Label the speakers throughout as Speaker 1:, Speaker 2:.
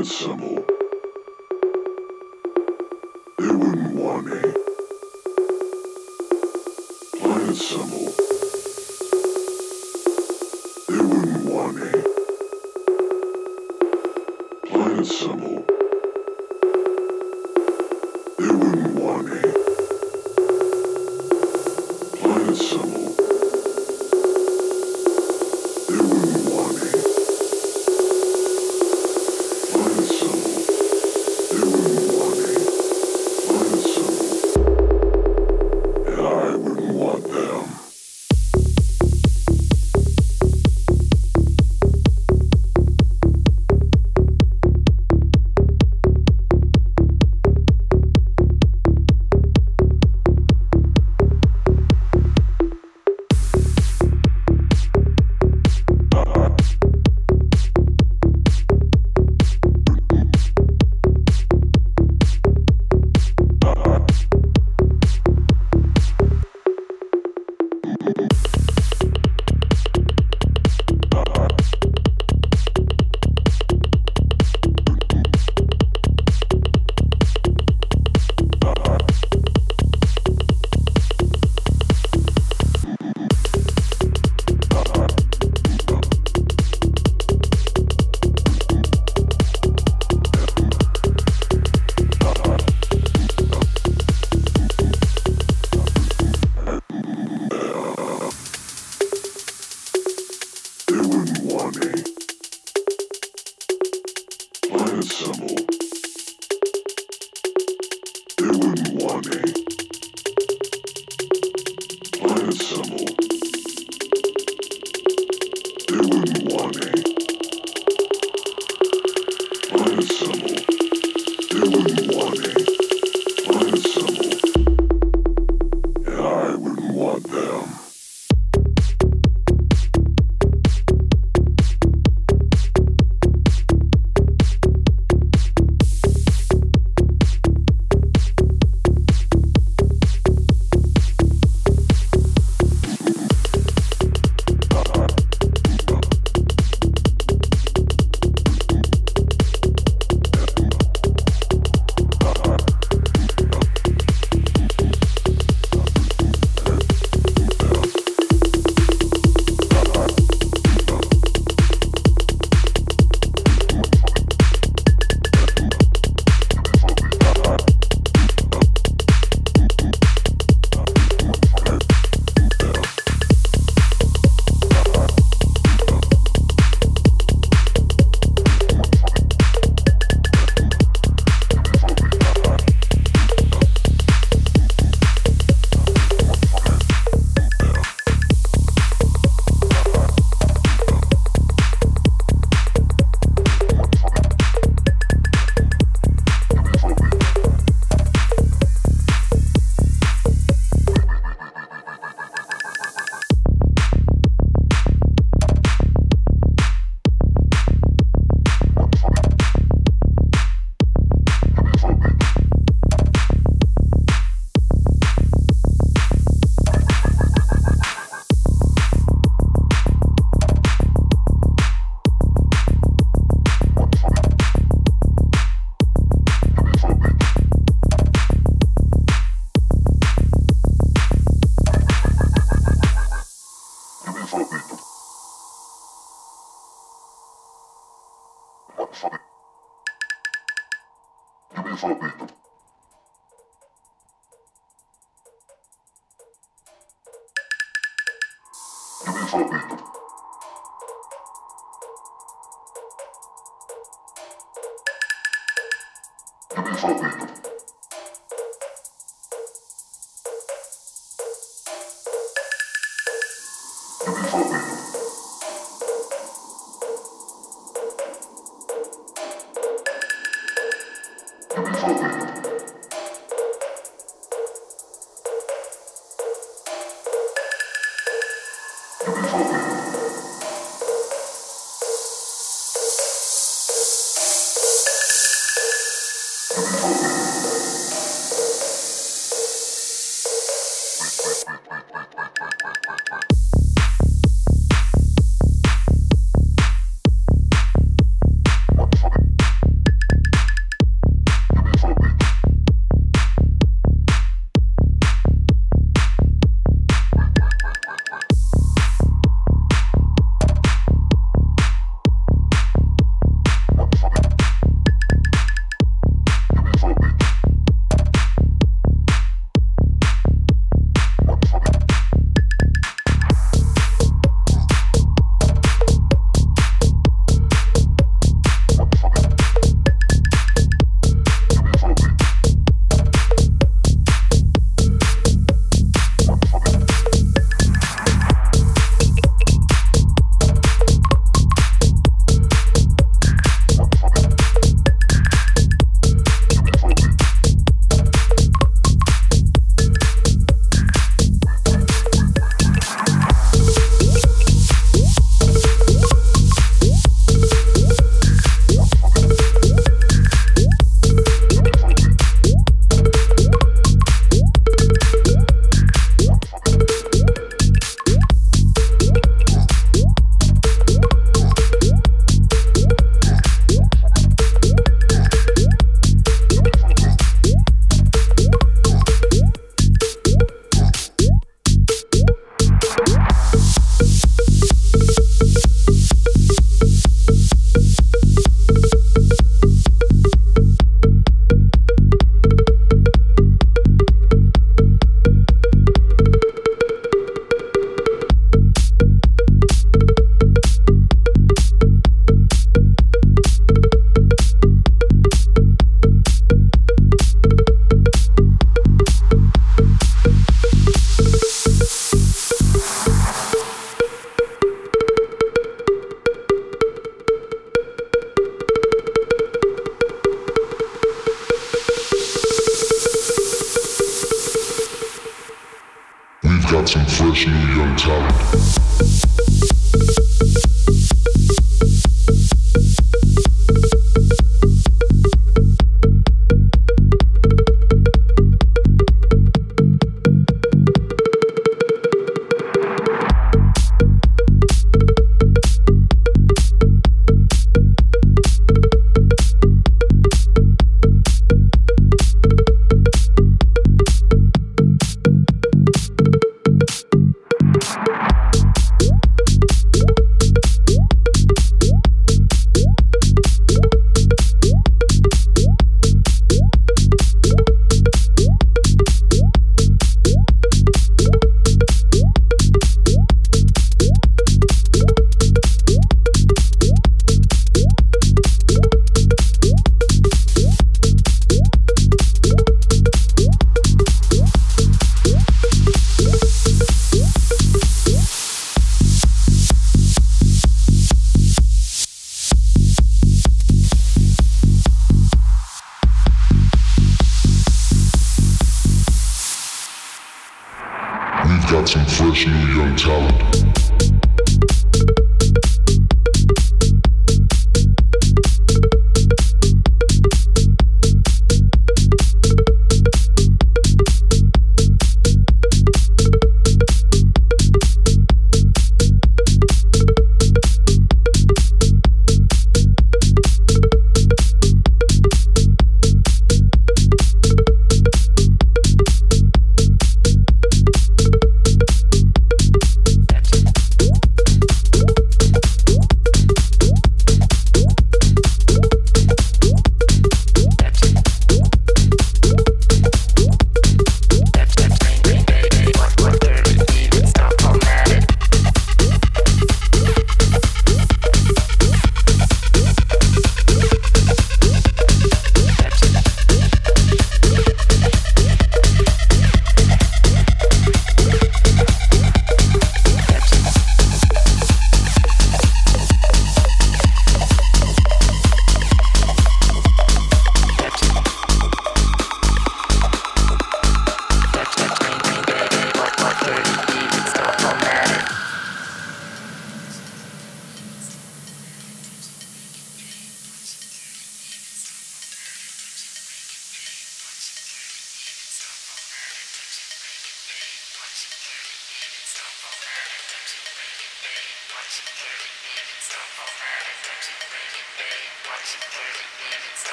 Speaker 1: that symbol. They wouldn't want it. fever.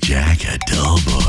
Speaker 1: Jack Adelbo.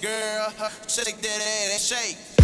Speaker 1: Girl, shake that ass, shake.